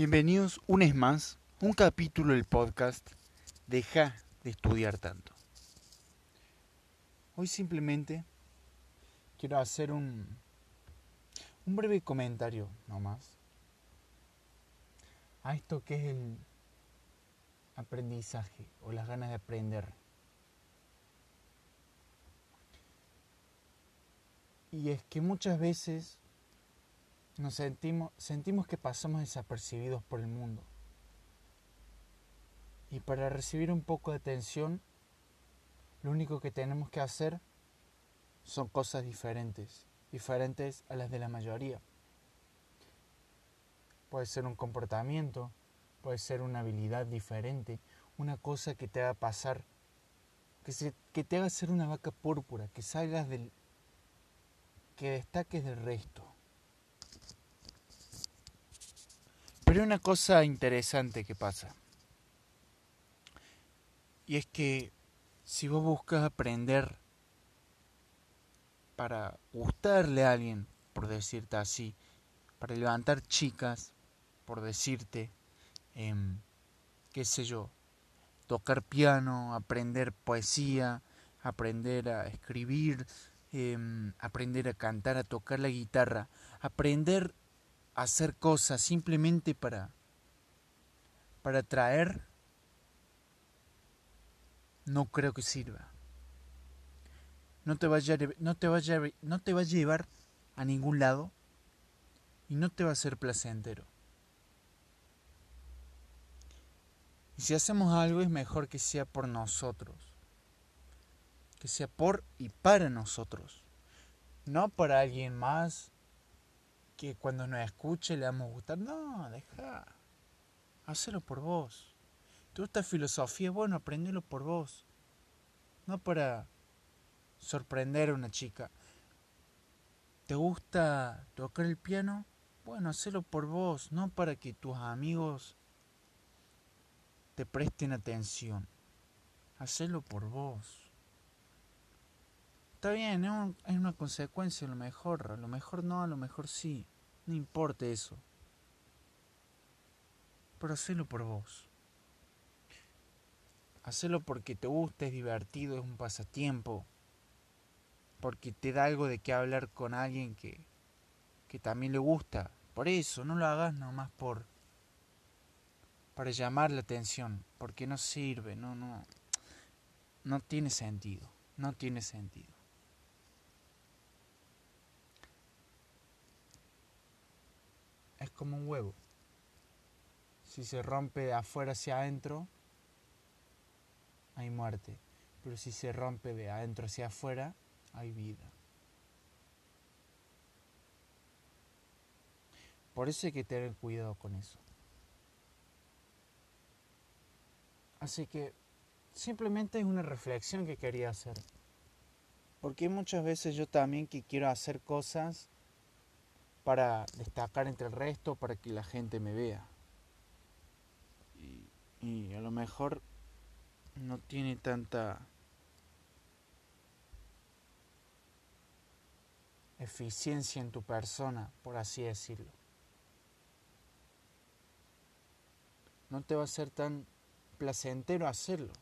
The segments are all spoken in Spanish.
Bienvenidos un es más, un capítulo del podcast Deja de estudiar tanto. Hoy simplemente quiero hacer un, un breve comentario nomás a esto que es el aprendizaje o las ganas de aprender. Y es que muchas veces nos sentimos, sentimos que pasamos desapercibidos por el mundo. Y para recibir un poco de atención, lo único que tenemos que hacer son cosas diferentes, diferentes a las de la mayoría. Puede ser un comportamiento, puede ser una habilidad diferente, una cosa que te haga pasar, que, se, que te haga ser una vaca púrpura, que salgas del, que destaques del resto. Pero hay una cosa interesante que pasa. Y es que si vos buscas aprender para gustarle a alguien, por decirte así, para levantar chicas, por decirte, eh, qué sé yo, tocar piano, aprender poesía, aprender a escribir, eh, aprender a cantar, a tocar la guitarra, aprender hacer cosas simplemente para para traer no creo que sirva. No te vaya no te vaya no te va a llevar a ningún lado y no te va a ser placentero. Y si hacemos algo es mejor que sea por nosotros. Que sea por y para nosotros. No para alguien más que cuando nos escuche le vamos a gustar. No, deja. Hacelo por vos. ¿Te gusta filosofía? Bueno, aprendelo por vos. No para sorprender a una chica. ¿Te gusta tocar el piano? Bueno, hacelo por vos, no para que tus amigos te presten atención. Hacelo por vos. Está bien, es una consecuencia a lo mejor, a lo mejor no, a lo mejor sí. No importa eso. Pero hacelo por vos. Hacelo porque te gusta, es divertido, es un pasatiempo. Porque te da algo de qué hablar con alguien que, que también le gusta. Por eso, no lo hagas nomás por para llamar la atención, porque no sirve, no no no tiene sentido, no tiene sentido. Como un huevo. Si se rompe de afuera hacia adentro, hay muerte. Pero si se rompe de adentro hacia afuera, hay vida. Por eso hay que tener cuidado con eso. Así que simplemente es una reflexión que quería hacer. Porque muchas veces yo también que quiero hacer cosas para destacar entre el resto, para que la gente me vea. Y, a lo mejor no tiene tanta eficiencia en tu persona, por así decirlo. No te va a ser tan placentero hacerlo,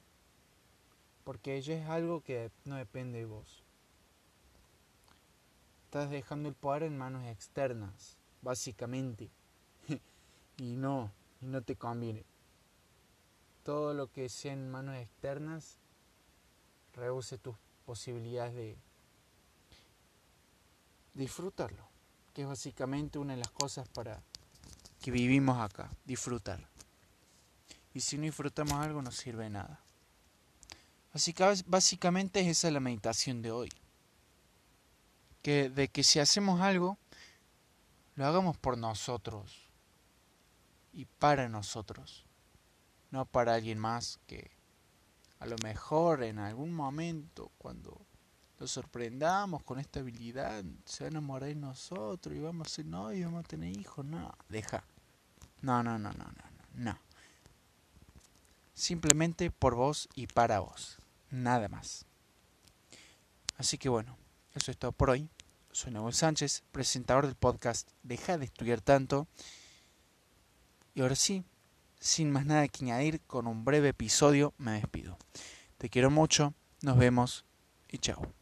porque ello es algo que no depende de vos. Estás dejando el poder en manos externas, básicamente. y no, no te conviene. Todo lo que sea en manos externas reduce tus posibilidades de disfrutarlo, que es básicamente una de las cosas para que vivimos acá, disfrutar. Y si no disfrutamos algo no sirve de nada. Así que básicamente es esa la meditación de hoy que, de que si hacemos algo, lo hagamos por nosotros y para nosotros, no para alguien más que a lo mejor en algún momento cuando lo sorprendamos con esta habilidad se va a enamorar de nosotros y vamos a ser novios, vamos a tener hijos, no, deja. No, no, no, no, no, no. Simplemente por vos y para vos, nada más. Así que bueno, eso es todo por hoy. Soy Nahuel Sánchez, presentador del podcast Deja de estudiar tanto. Y ahora sí, sin más nada que añadir, con un breve episodio me despido. Te quiero mucho, nos vemos y chao.